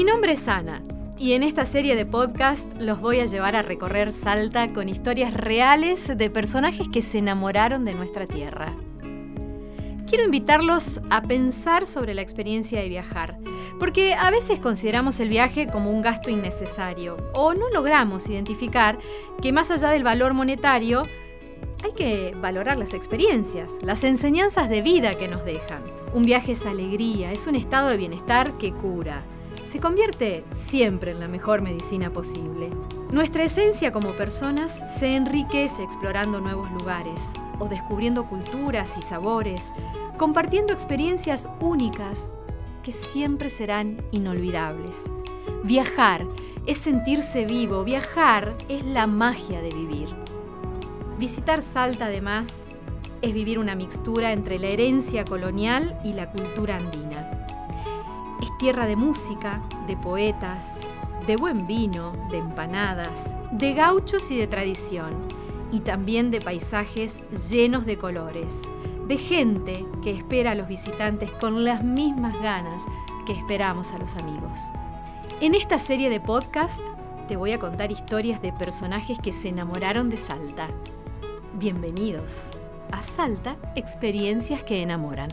Mi nombre es Ana y en esta serie de podcast los voy a llevar a recorrer Salta con historias reales de personajes que se enamoraron de nuestra tierra. Quiero invitarlos a pensar sobre la experiencia de viajar, porque a veces consideramos el viaje como un gasto innecesario o no logramos identificar que más allá del valor monetario, hay que valorar las experiencias, las enseñanzas de vida que nos dejan. Un viaje es alegría, es un estado de bienestar que cura. Se convierte siempre en la mejor medicina posible. Nuestra esencia como personas se enriquece explorando nuevos lugares o descubriendo culturas y sabores, compartiendo experiencias únicas que siempre serán inolvidables. Viajar es sentirse vivo, viajar es la magia de vivir. Visitar Salta, además, es vivir una mixtura entre la herencia colonial y la cultura andina. Tierra de música, de poetas, de buen vino, de empanadas, de gauchos y de tradición, y también de paisajes llenos de colores, de gente que espera a los visitantes con las mismas ganas que esperamos a los amigos. En esta serie de podcast te voy a contar historias de personajes que se enamoraron de Salta Bienvenidos a Salta, experiencias que enamoran.